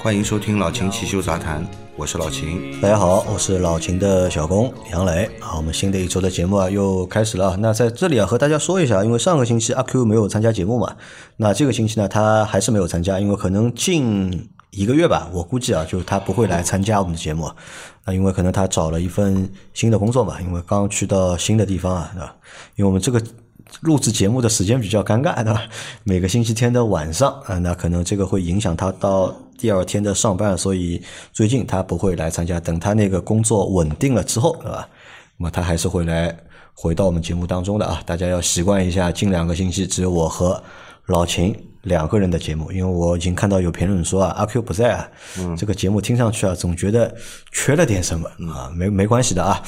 欢迎收听老秦汽修杂谈，我是老秦。大家好，我是老秦的小工杨磊啊。我们新的一周的节目啊又开始了。那在这里啊和大家说一下，因为上个星期阿 Q 没有参加节目嘛，那这个星期呢他还是没有参加，因为可能近一个月吧，我估计啊就他不会来参加我们的节目。那因为可能他找了一份新的工作嘛，因为刚去到新的地方啊，对吧？因为我们这个。录制节目的时间比较尴尬，对吧？每个星期天的晚上啊，那可能这个会影响他到第二天的上班，所以最近他不会来参加。等他那个工作稳定了之后，对吧？那么他还是会来回到我们节目当中的啊。大家要习惯一下，近两个星期只有我和老秦两个人的节目，因为我已经看到有评论说啊，阿 Q 不在啊，嗯这个节目听上去啊，总觉得缺了点什么啊。没没关系的啊。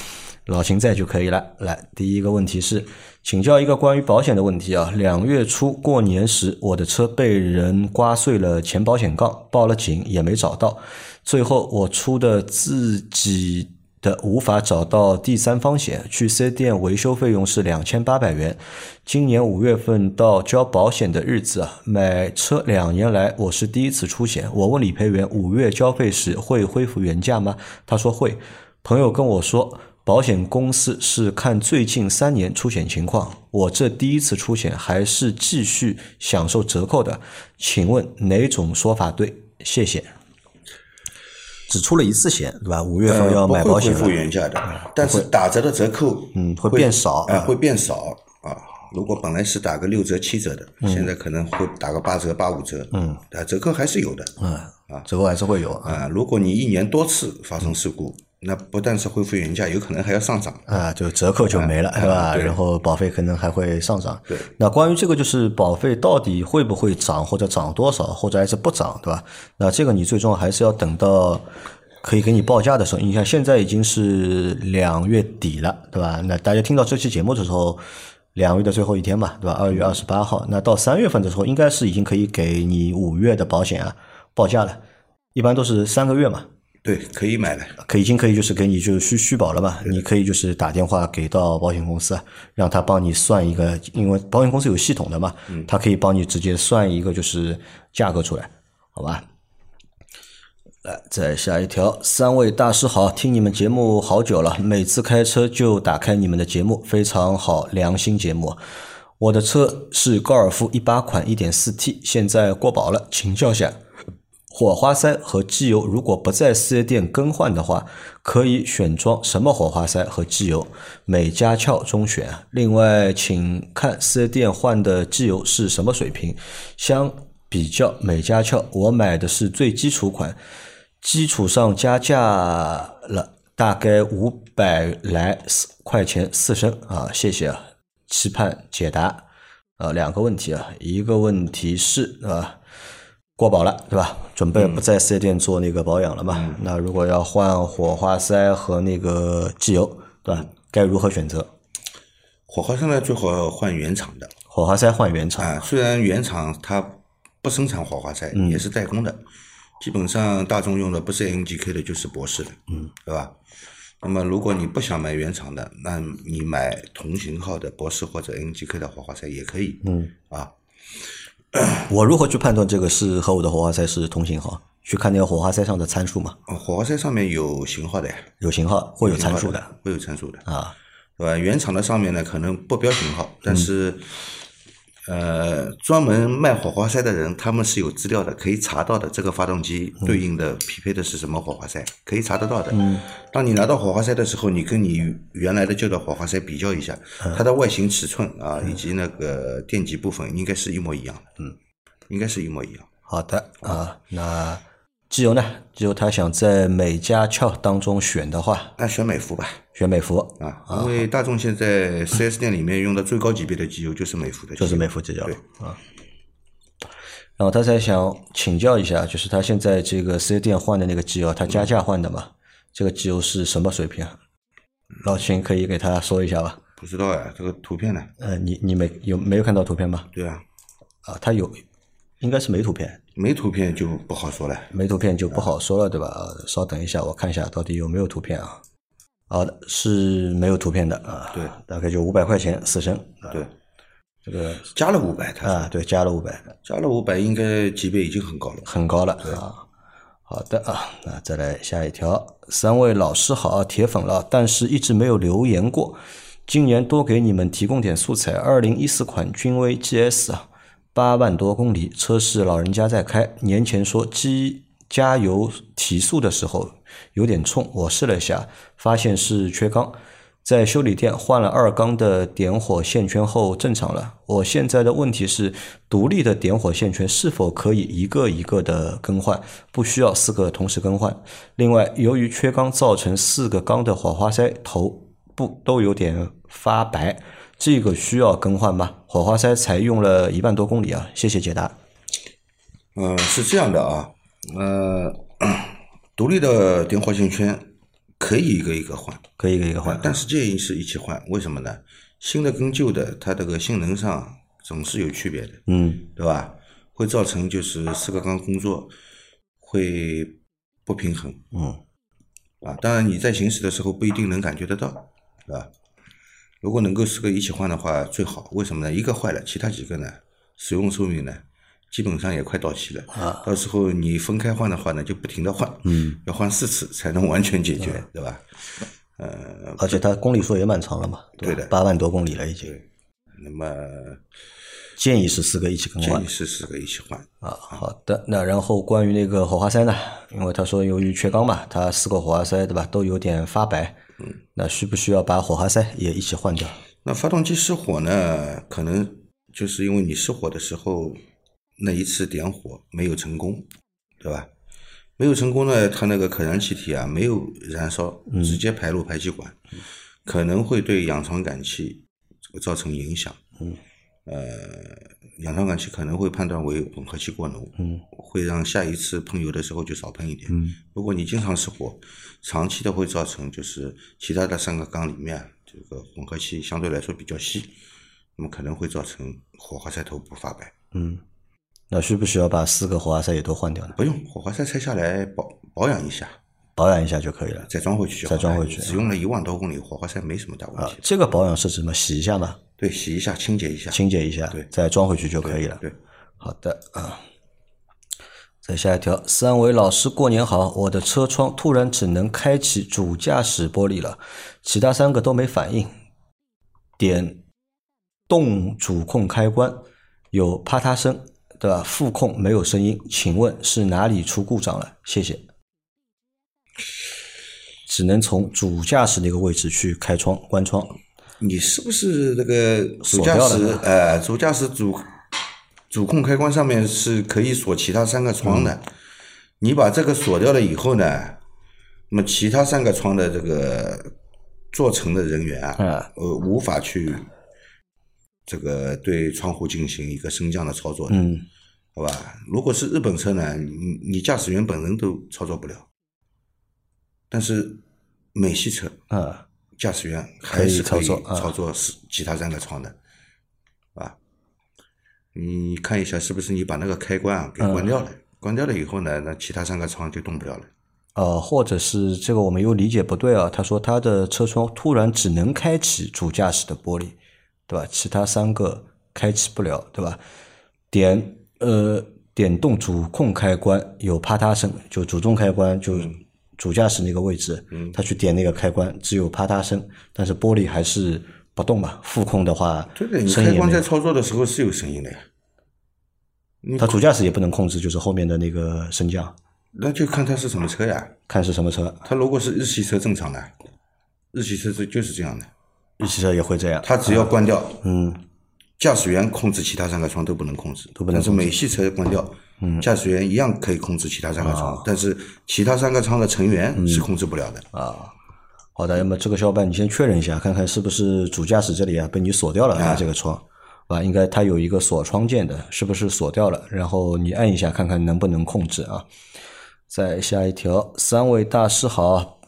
老秦在就可以了。来，第一个问题是，请教一个关于保险的问题啊。两月初过年时，我的车被人刮碎了前保险杠，报了警也没找到，最后我出的自己的无法找到第三方险，去四 S 店维修费用是两千八百元。今年五月份到交保险的日子啊，买车两年来我是第一次出险。我问理赔员五月交费时会恢复原价吗？他说会。朋友跟我说。保险公司是看最近三年出险情况，我这第一次出险还是继续享受折扣的，请问哪种说法对？谢谢。只出了一次险，对吧？五月份要买保险恢复原价的，但是打折的折扣嗯会变少，哎会变少啊。如果本来是打个六折七折的，现在可能会打个八折八五折，嗯，啊折扣还是有的，嗯啊折扣还是会有啊。如果你一年多次发生事故。那不但是恢复原价，有可能还要上涨啊，就折扣就没了，是吧？然后保费可能还会上涨。对，那关于这个就是保费到底会不会涨，或者涨多少，或者还是不涨，对吧？那这个你最终还是要等到可以给你报价的时候。你看现在已经是两月底了，对吧？那大家听到这期节目的时候，两月的最后一天嘛，对吧？二月二十八号，那到三月份的时候，应该是已经可以给你五月的保险啊报价了，一般都是三个月嘛。对，可以买了，可已经可以就是给你就是续续保了嘛？你可以就是打电话给到保险公司，让他帮你算一个，因为保险公司有系统的嘛，他可以帮你直接算一个就是价格出来，好吧？来，再下一条，三位大师好，听你们节目好久了，每次开车就打开你们的节目，非常好，良心节目。我的车是高尔夫一八款一点四 T，现在过保了，请教下。火花塞和机油如果不在四 S 店更换的话，可以选装什么火花塞和机油？美加壳中选。另外，请看四 S 店换的机油是什么水平？相比较美加壳，我买的是最基础款，基础上加价了大概五百来块钱四升啊！谢谢啊，期盼解答。啊，两个问题啊，一个问题是啊。过保了，对吧？准备不在四 S 店做那个保养了嘛？那如果要换火花塞和那个机油，对吧？该如何选择？火花塞呢，最好换原厂的。火花塞换原厂啊，虽然原厂它不生产火花塞，也是代工的。基本上大众用的不是 NGK 的，就是博士的，嗯，对吧？那么如果你不想买原厂的，那你买同型号的博士或者 NGK 的火花塞也可以，嗯，啊。我如何去判断这个是和我的火花塞是同型号？去看那个火花塞上的参数嘛？火花塞上面有型号的呀，有型号会有参数的，会有参数的啊，对吧？原厂的上面呢可能不标型号，但是。呃，专门卖火花塞的人，他们是有资料的，可以查到的。这个发动机对应的匹配的是什么火花塞，可以查得到的。嗯，当你拿到火花塞的时候，你跟你原来的旧的火花塞比较一下，它的外形、尺寸啊，以及那个电极部分，应该是一模一样的。嗯，应该是一模一样。好的啊，那。机油呢？机油他想在美加壳当中选的话，那选美孚吧，选美孚啊，因为大众现在四 S 店里面用的最高级别的机油就是美孚的，就是美孚机油对啊。然后他才想请教一下，就是他现在这个四 S 店换的那个机油，他加价换的嘛？这个机油是什么水平？嗯，老秦可以给他说一下吧？不知道呀，这个图片呢？呃，你你没有没有看到图片吗？对啊，啊，他有，应该是没图片，没图片就不好说了。没图片就不好说了，对吧？呃稍等一下，我看一下到底有没有图片啊？好的，是没有图片的啊。对，大概就五百块钱四升。啊对，这个加了五百，他啊，对，加了五百，加了五百，应该级别已经很高了。很高了啊。好的啊，那再来下一条，三位老师好，铁粉了，但是一直没有留言过。今年多给你们提供点素材。二零一四款君威 GS 啊，八万多公里，车是老人家在开。年前说机加油提速的时候有点冲，我试了一下，发现是缺缸。在修理店换了二缸的点火线圈后正常了。我现在的问题是，独立的点火线圈是否可以一个一个的更换，不需要四个同时更换？另外，由于缺缸造成四个缸的火花塞头部都有点发白，这个需要更换吗？火花塞才用了一万多公里啊！谢谢解答。嗯，是这样的啊，呃，独立的点火线圈可以一个一个换，可以一个一个换，但是建议是一起换。为什么呢？新的跟旧的，它这个性能上总是有区别的，嗯对吧？会造成就是四个缸工作会不平衡嗯啊。当然你在行驶的时候不一定能感觉得到，对吧？如果能够四个一起换的话最好。为什么呢？一个坏了，其他几个呢，使用寿命呢，基本上也快到期了。啊，到时候你分开换的话呢，就不停的换，嗯，要换四次才能完全解决，对吧？呃，而且它公里数也蛮长了嘛，对的八万多公里了已经。那么建议是四个一起更换建议是四个一起换。啊。好的，那然后关于那个火花塞呢？因为他说由于缺缸嘛，它四个火花塞对吧都有点发白，嗯，那需不需要把火花塞也一起换掉？那发动机失火呢，可能就是因为你失火的时候那一次点火没有成功，对吧？没有成功呢，它那个可燃气体啊没有燃烧，直接排入排气管，可能会对氧传感器这个造成影响。嗯，呃，氧传感器可能会判断为混合气过浓，嗯，会让下一次喷油的时候就少喷一点。嗯，如果你经常失火，长期的会造成就是其他的三个缸里面这个混合气相对来说比较稀，那么可能会造成火花塞头部发白。嗯，那需不需要把四个火花塞也都换掉呢？不用，火花塞拆下来保保养一下，保养一下就可以了。再装回去就好。再装回去只用了一万多公里，火花塞没什么大问啊题。，这个保养是什么？洗一下嘛，对，洗一下，清洁一下。清洁一下，对再装回去就可以了。对，好的啊。再下一条，三位老师过年好！我的车窗突然只能开启主驾驶玻璃了，其他三个都没反应。点动主控开关有啪嗒声，对吧？副控没有声音，请问是哪里出故障了？谢谢。只能从主驾驶那个位置去开窗、关窗。你是不是这个主驾驶？呃，主驾驶主主控开关上面是可以锁其他三个窗嗯的。你把这个锁掉了以后呢，那么其他三个窗的这个做乘的人员啊，嗯呃，无法去这个对窗户进行一个升降的操作的，嗯，好吧？如果是日本车呢，你你驾驶员本人都操作不了，但是美系车啊，驾驶员还是可以操作啊操作是其他三个窗的，啊，你看一下是不是你把那个开关啊给关掉了？嗯关掉了以后呢，那其他三个窗就动不了了。呃，或者是这个我们又理解不对啊。他说他的车窗突然只能开启主驾驶的玻璃，对吧？其他三个开启不了，对吧？点呃点动主控开关有啪嗒声，就主动开关就主驾驶那个位置，嗯他去点那个开关只有啪嗒声，但是玻璃还是不动嘛。副控的话，对的，你开。关在操作的时候是有声音的呀。你他主驾驶也不能控制，就是后面的那个升降，那就看它是什么车呀。看是什么车，它如果是日系车正常的，日系车是就是这样的，日系车也会这样。它只要关掉，嗯，驾驶员控制其他三个窗都不能控制，都不能但是美系车关掉，嗯，驾驶员一样可以控制其他三个窗，但是其他三个窗的成员是控制不了的。啊，好的，那么这个小伙伴你先确认一下，看看是不是主驾驶这里啊被你锁掉了啊这个窗，啊，应该它有一个锁窗键的，是不是锁掉了？然后你按一下看看能不能控制啊。再下一条，三位大师好，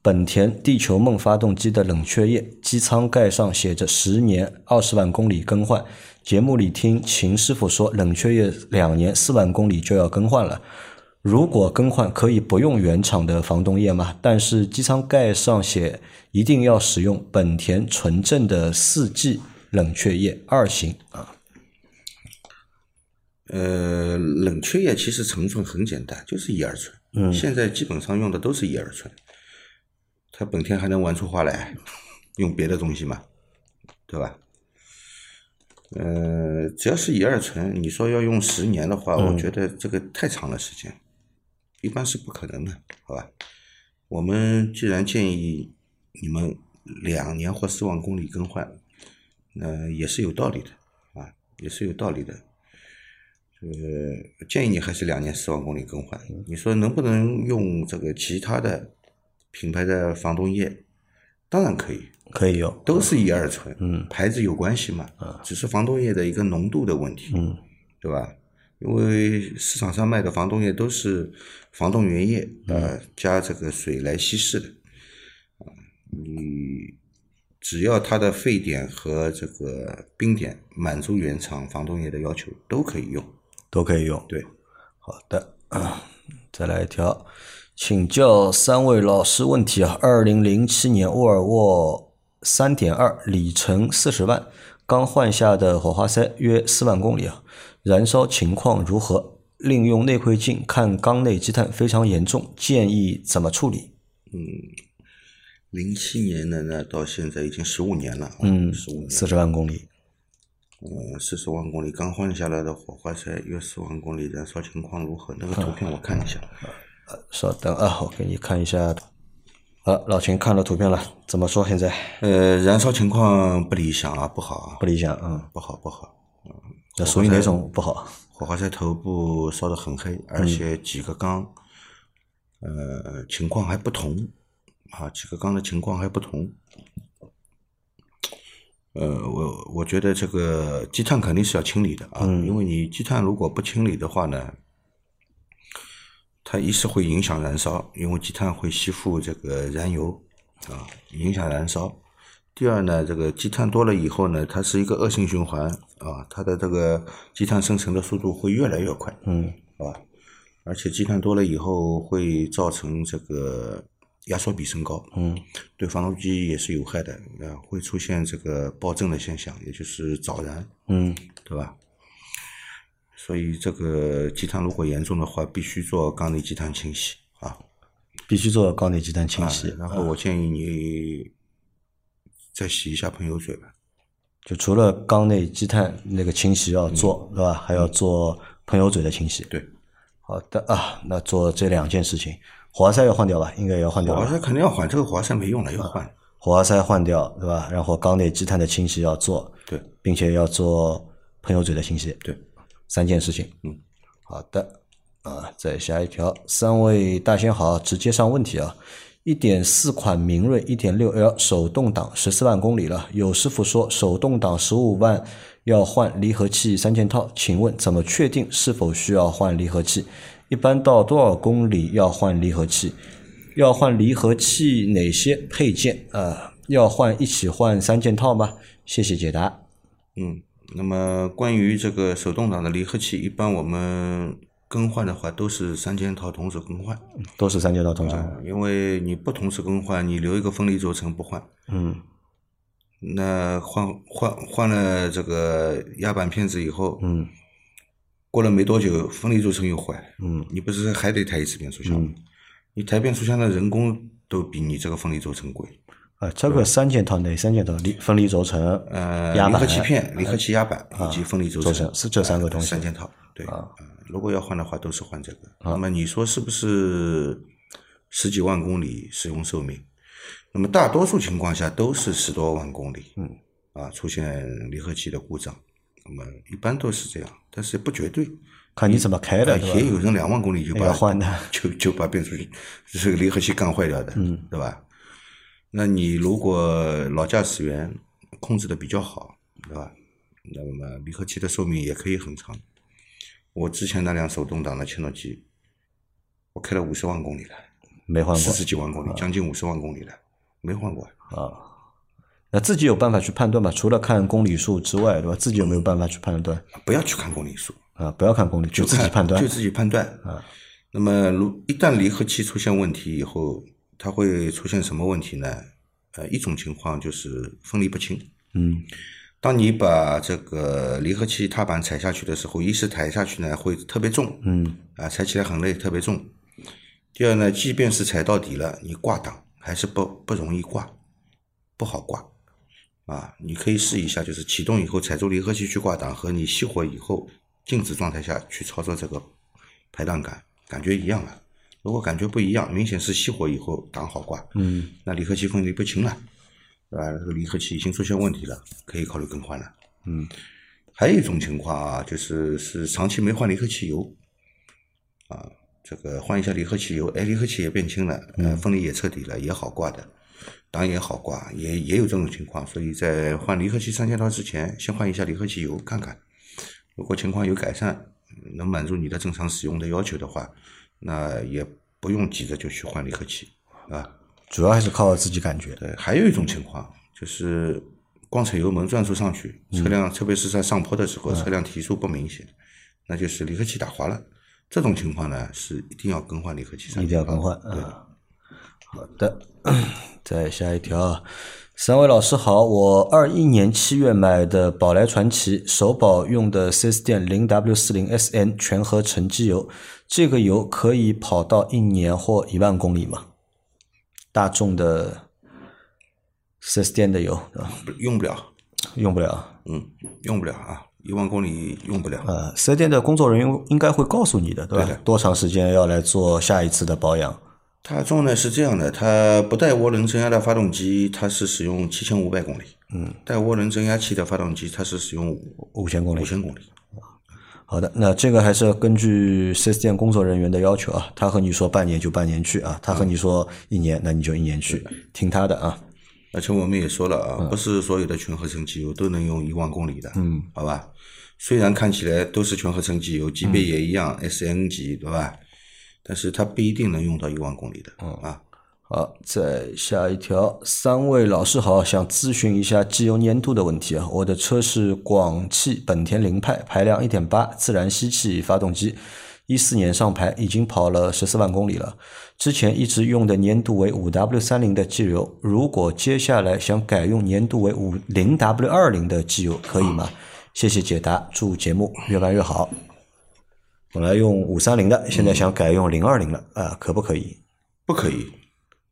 本田地球梦发动机的冷却液，机舱盖上写着十年二十万公里更换。节目里听秦师傅说，冷却液两年四万公里就要更换了。如果更换可以不用原厂的防冻液吗？但是机舱盖上写一定要使用本田纯正的四季冷却液二型啊。呃，冷却液其实成分很简单，就是乙二醇。嗯，现在基本上用的都是乙二醇。它本田还能玩出花来，用别的东西吗，对吧？呃，只要是乙二醇，你说要用十年的话，我觉得这个太长了时间，一般是不可能的，好吧？我们既然建议你们两年或四万公里更换，那也是有道理的啊，也是有道理的。呃，建议你还是两年四万公里更换。你说能不能用这个其他的？品牌的防冻液当然可以，可以用，都是乙二醇，嗯，牌子有关系嘛，只是防冻液的一个浓度的问题，嗯，对吧？因为市场上卖的防冻液都是防冻原液，呃，加这个水来稀释的，啊，你只要它的沸点和这个冰点满足原厂防冻液的要求，都可以用，都可以用，对，好的，再来一条。请教三位老师问题啊，二零零七年沃尔沃三点二，里程四十万，刚换下的火花塞约四万公里啊，燃烧情况如何？另用内窥镜看缸内积碳非常严重，建议怎么处理？嗯，零七年的呢到现在已经十五年了，嗯，十五年，四十万公里，嗯，四十万公里刚换下来的火花塞约四万公里，燃烧情况如何？那个图片我看一下。稍等啊，我给你看一下。好，老秦看了图片了，怎么说？现在？呃，燃烧情况不理想啊，不好啊，不理想，嗯，不好，不好。嗯，这属于哪种不好？火花塞头部烧得很黑，而且几个缸，呃，情况还不同啊，几个缸的情况还不同。呃，我我觉得这个积碳肯定是要清理的啊，因为你积碳如果不清理的话呢。它一是会影响燃烧，因为积碳会吸附这个燃油，啊，影响燃烧。第二呢，这个积碳多了以后呢，它是一个恶性循环，啊，它的这个积碳生成的速度会越来越快，嗯，好吧？而且积碳多了以后会造成这个压缩比升高，嗯，对发动机也是有害的，啊，会出现这个爆震的现象，也就是早燃，嗯，对吧？所以这个积碳如果严重的话，必须做缸内积碳清洗啊，必须做缸内积碳清洗。然后我建议你再洗一下喷油嘴吧。就除了缸内积碳那个清洗要做，对吧？还要做喷油嘴的清洗。对，好的啊，那做这两件事情，火花塞要换掉吧？应该要换掉。火花塞肯定要换，这个火花塞没用了，要换。火花塞换掉，对吧？然后缸内积碳的清洗要做，对，并且要做喷油嘴的清洗，对。三件事情，嗯，好的，啊，再下一条，三位大仙好，直接上问题啊，一点四款明锐一点六 L 手动挡十四万公里了，有师傅说手动挡十五万要换离合器三件套，请问怎么确定是否需要换离合器？一般到多少公里要换离合器？要换离合器哪些配件？啊，要换一起换三件套吗？谢谢解答。嗯。那么关于这个手动挡的离合器，一般我们更换的话都是三件套同时更换，都是三件套同时。换、因为你不同时更换，你留一个分离轴承不换，嗯，那换换换了这个压板片子以后，嗯，过了没多久，分离轴承又坏，嗯，你不是还得抬一次变速箱吗？你抬变速箱的人工都比你这个分离轴承贵。啊，这个三件套哪三件套？离分离轴承、呃，离合器片、离合器压板以及分离轴承是这三个东西。三件套，对。啊，如果要换的话，都是换这个。那么你说是不是十几万公里使用寿命？那么大多数情况下都是十多万公里。嗯。啊，出现离合器的故障，那么一般都是这样，但是不绝对。看你怎么开的，也有人两万公里就把换的，就就把变速器这个离合器干坏掉的，嗯，对吧？那你如果老驾驶员控制的比较好，对吧？那么离合器的寿命也可以很长。我之前那辆手动挡的切诺基，我开了五十万公里了，没换过四十几万公里，将近五十万公里了，没换过。啊。那自己有办法去判断吧？除了看公里数之外，对吧？自己有没有办法去判断不要去看公里数，啊？不要看公里，就自己判断就自己判断啊。那么，如一旦离合器出现问题以后，它会出现什么问题呢？呃，一种情况就是分离不清。嗯当你把这个离合器踏板踩下去的时候，一是踩下去呢会特别重，嗯啊，踩起来很累，特别重。第二呢，即便是踩到底了，你挂档还是不不容易挂，不好挂。啊，你可以试一下，就是启动以后踩住离合器去挂档，和你熄火以后静止状态下去操作这个排档杆，感觉一样啊。如果感觉不一样，明显是熄火以后档好挂，嗯那离合器分离不清了，对吧？这个离合器已经出现问题了，可以考虑更换了。嗯还有一种情况啊，就是是长期没换离合器油，啊，这个换一下离合器油，哎，离合器也变轻了，呃，分离也彻底了，也好挂的，档也好挂，也也有这种情况，所以在换离合器三件套之前，先换一下离合器油看看，如果情况有改善，能满足你的正常使用的要求的话，那也不用急着就去换离合器啊。主要还是靠自己感觉。对，还有一种情况就是光踩油门转速上去，车辆特别是在上坡的时候，车辆提速不明显，那就是离合器打滑了。这种情况呢，是一定要更换离合器上。一定要更换对，啊。好的，再下一条啊，三位老师好，我二一年七月买的宝来传奇首保用的 4S 店零 W 四零 SN 全合成机油，这个油可以跑到一年或一万公里吗？大众的 4S 店的油对吧？不用不了，用不了。嗯，用不了啊，一万公里用不了。呃，4S 店的工作人员应该会告诉你的，对吧？对多长时间要来做下一次的保养？大众呢是这样的，它不带涡轮增压的发动机，它是使用七千五百公里。嗯，带涡轮增压器的发动机，它是使用五千公里五。千公里。好的，那这个还是要根据四 S 店工作人员的要求啊，他和你说半年就半年去啊，他和你说一年，那你就一年去，听他的啊。而且我们也说了啊，不是所有的全合成机油都能用一万公里的，嗯，好吧？虽然看起来都是全合成机油，级别也一样、s n 级，对吧？但是它不一定能用到一万公里的，嗯啊，好，再下一条，三位老师好，想咨询一下机油粘度的问题啊。我的车是广汽本田凌派，排量一点八自然吸气发动机，一四年上牌，已经跑了十四万公里了。之前一直用的粘度为五 W 三零的机油，如果接下来想改用粘度为五零 W 二零的机油，可以吗？谢谢解答，祝节目越办越好。本来用五三零的，现在想改用零二零了啊，可不可以？不可以，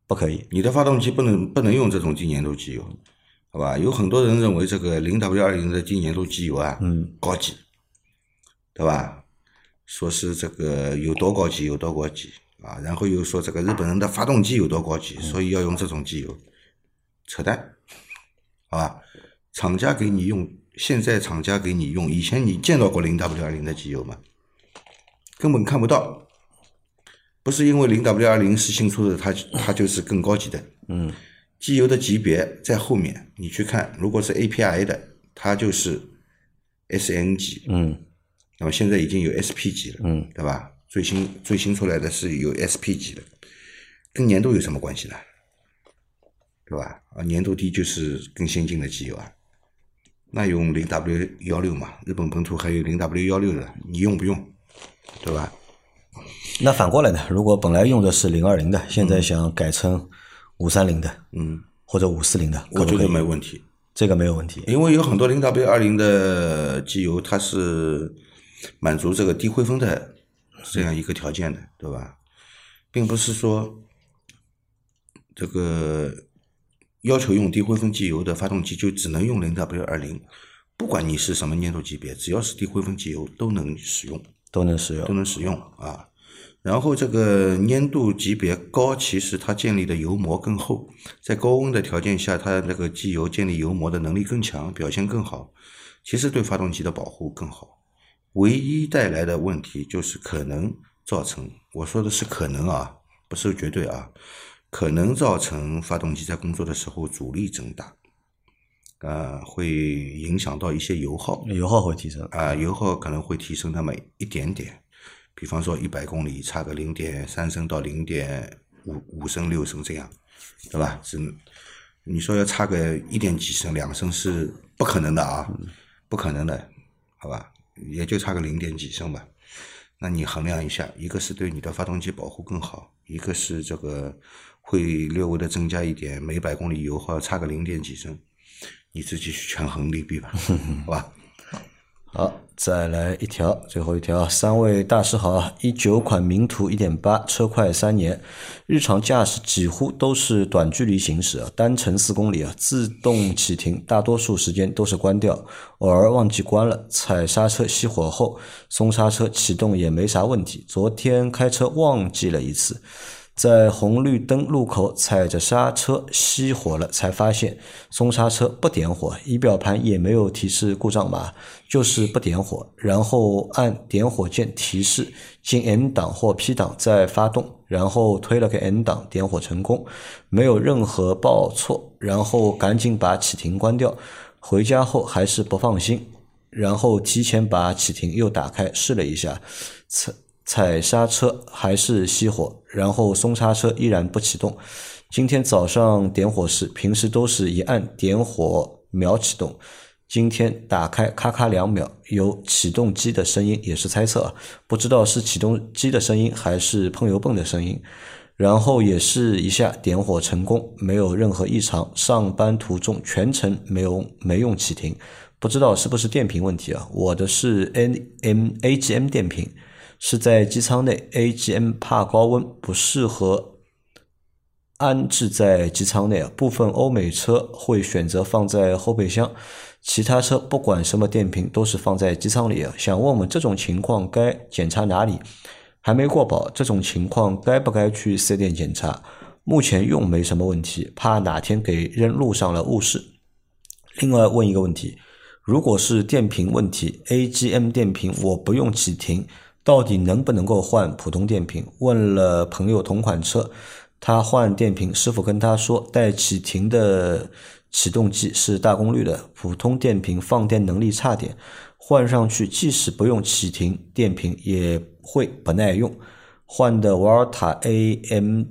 不可以。你的发动机不能不能用这种低粘度机油，好吧？有很多人认为这个零 W 二零的低粘度机油啊，嗯，高级，对吧？说是这个有多高级有多高级啊，然后又说这个日本人的发动机有多高级，所以要用这种机油，扯淡，好吧？厂家给你用，现在厂家给你用，以前你见到过零 W 二零的机油吗？根本看不到。不是因为零 W 二零是新出的，它它就是更高级的。嗯，机油的级别在后面，你去看，如果是 API 的，它就是 SN 级，嗯那么现在已经有 SP 级了，嗯，对吧？最新最新出来的是有 SP 级的，跟年度有什么关系呢？对吧？啊，年度低就是更先进的机油啊。那用零 W 幺六嘛，日本本土还有零 W 幺六的，你用不用？对吧？那反过来呢？如果本来用的是零二零的，现在想改成五三零的嗯，或者五四零的，我觉得没问题。这个没有问题。因为有很多零 W 二零的机油，它是满足这个低灰分的这样一个条件的，对吧？并不是说这个要求用低灰分机油的发动机就只能用零 W 二零，不管你是什么粘度级别，只要是低灰分机油都能使用。都能使用。都能使用啊。然后这个粘度级别高，其实它建立的油膜更厚，在高温的条件下，它那个机油建立油膜的能力更强，表现更好，其实对发动机的保护更好。唯一带来的问题就是可能造成，我说的是可能啊，不是绝对啊，可能造成发动机在工作的时候阻力增大，呃，会影响到一些油耗。油耗会提升。啊，油耗可能会提升那么一点点，比方说一百公里差个零点三升到零点五五升六升这样，对吧？是，你说要差个一点几升两升是不可能的啊，不可能的，好吧？也就差个零点几升吧。那你衡量一下，一个是对你的发动机保护更好，一个是这个会略微的增加一点，每百公里油耗差个零点几升，你自己去权衡利弊吧，好吧？好，再来一条，最后一条，三位大师好啊！一九款名图一点八，车快三年，日常驾驶几乎都是短距离行驶啊，单程四公里啊，自动启停，大多数时间都是关掉，偶尔忘记关了，踩刹车熄火后松刹车启动也没啥问题。昨天开车忘记了一次。在红绿灯路口踩着刹车熄火了，才发现松刹车不点火，仪表盘也没有提示故障码，就是不点火。然后按点火键提示进 N 档或 P 档再发动，然后推了个 N 档，点火成功，没有任何报错。然后赶紧把启停关掉。回家后还是不放心，然后提前把启停又打开试了一下，踩刹车还是熄火，然后松刹车依然不启动。今天早上点火时，平时都是一按点火秒启动，今天打开咔咔两秒，有启动机的声音，也是猜测啊，不知道是启动机的声音还是喷油泵的声音。然后也是一下点火成功，没有任何异常。上班途中全程没有没用启停，不知道是不是电瓶问题啊？我的是 N M A G M 电瓶。是在机舱内，AGM 怕高温，不适合安置在机舱内啊。部分欧美车会选择放在后备箱，其他车不管什么电瓶都是放在机舱里啊。想问问这种情况该检查哪里？还没过保，这种情况该不该去四 S 店检查？目前用没什么问题，怕哪天给扔路上了误事。另外问一个问题，如果是电瓶问题，AGM 电瓶我不用启停。到底能不能够换普通电瓶？问了朋友同款车，他换电瓶，师傅跟他说带启停的启动机是大功率的，普通电瓶放电能力差点，换上去即使不用启停电瓶也会不耐用。换的瓦尔塔 AM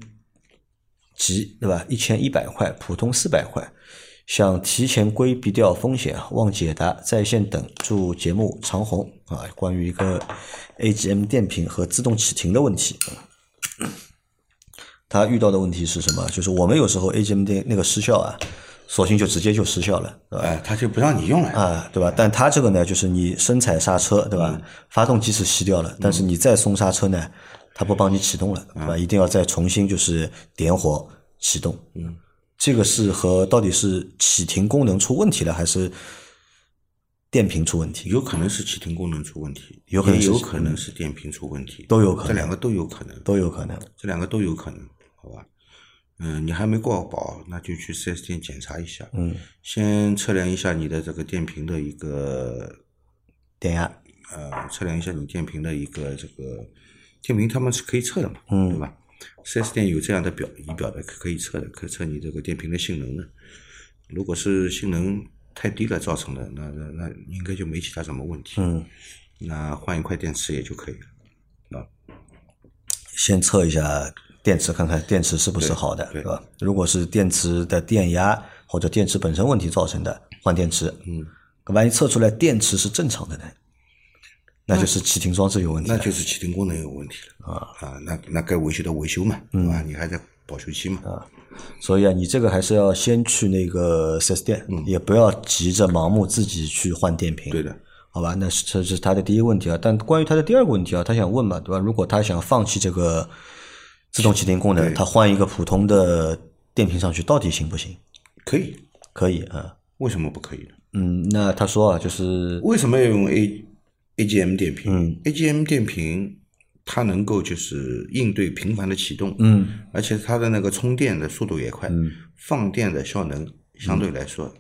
级对吧？一千一百块，普通四百块。想提前规避掉风险啊，望解答，在线等，祝节目长红啊！关于一个 AGM 电瓶和自动启停的问题，他遇到的问题是什么？就是我们有时候 AGM 电那个失效啊，索性就直接就失效了，对吧？哎，他就不让你用了啊，对吧？但他这个呢，就是你深踩刹车，对吧？发动机是熄掉了，但是你再松刹车呢，它不帮你启动了，对吧？一定要再重新就是点火启动，嗯。这个是和到底是启停功能出问题了，还是电瓶出问题？有可能是启停功能出问题，有可能有可能是电瓶出问题，都有可能，这两个都有可能，都有可能，这两个都有可能，好吧？嗯，你还没过保，那就去四 S 店检查一下，嗯，先测量一下你的这个电瓶的一个电压，呃，测量一下你电瓶的一个这个电瓶，他们是可以测的嘛，嗯，对吧？四 S 店有这样的表仪表的，可以测的，可以测你这个电瓶的性能的。如果是性能太低了造成的，那那那应该就没其他什么问题。嗯，那换一块电池也就可以了。啊，先测一下电池，看看电池是不是好的，对吧？如果是电池的电压或者电池本身问题造成的，换电池。嗯，万一测出来电池是正常的呢？那就是启停装置有问题，那就是启停功能有问题了啊啊！那那该维修的维修嘛，对吧？你还在保修期嘛啊！所以啊，你这个还是要先去那个四 S 店，嗯也不要急着盲目自己去换电瓶。对的，好吧？那是这是他的第一个问题啊。但关于他的第二个问题啊，他想问嘛，对吧？如果他想放弃这个自动启停功能，他换一个普通的电瓶上去，到底行不行？可以，可以啊。为什么不可以呢？嗯，那他说啊，就是为什么要用 A？AGM 电瓶，嗯，AGM 电瓶它能够就是应对频繁的启动，嗯，而且它的那个充电的速度也快，嗯，放电的效能相对来说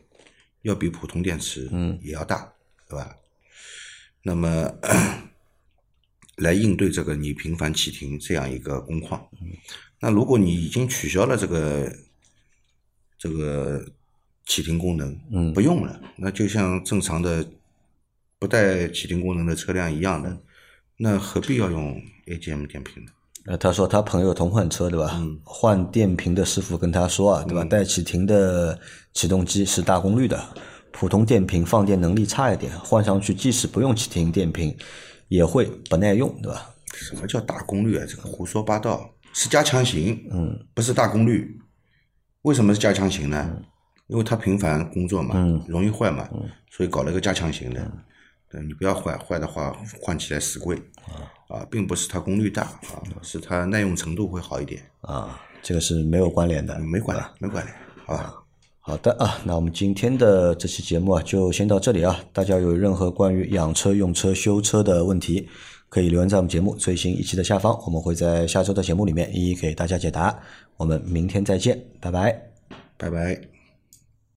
要比普通电池，嗯，也要大，对吧？那么来应对这个你频繁启停这样一个工况，那如果你已经取消了这个这个启停功能，嗯不用了，那就像正常的。不带启停功能的车辆一样的，那何必要用 AGM 电瓶呢？呃，他说他朋友同款车对吧？嗯换电瓶的师傅跟他说啊，对吧？带启停的启动机是大功率的，普通电瓶放电能力差一点，换上去即使不用启停电瓶也会不耐用，对吧？什么叫大功率啊？这个胡说八道，是加强型，嗯，不是大功率。为什么是加强型呢？因为它频繁工作嘛，容易坏嘛，所以搞了一个加强型的。对你不要坏，坏的话换起来死贵。啊，并不是它功率大啊，是它耐用程度会好一点。啊，这个是没有关联的。没关联，没关联，好吧？好的啊，那我们今天的这期节目啊，就先到这里啊。大家有任何关于养车、用车、修车的问题，可以留言在我们节目最新一期的下方，我们会在下周的节目里面一一给大家解答。我们明天再见，拜拜。拜拜。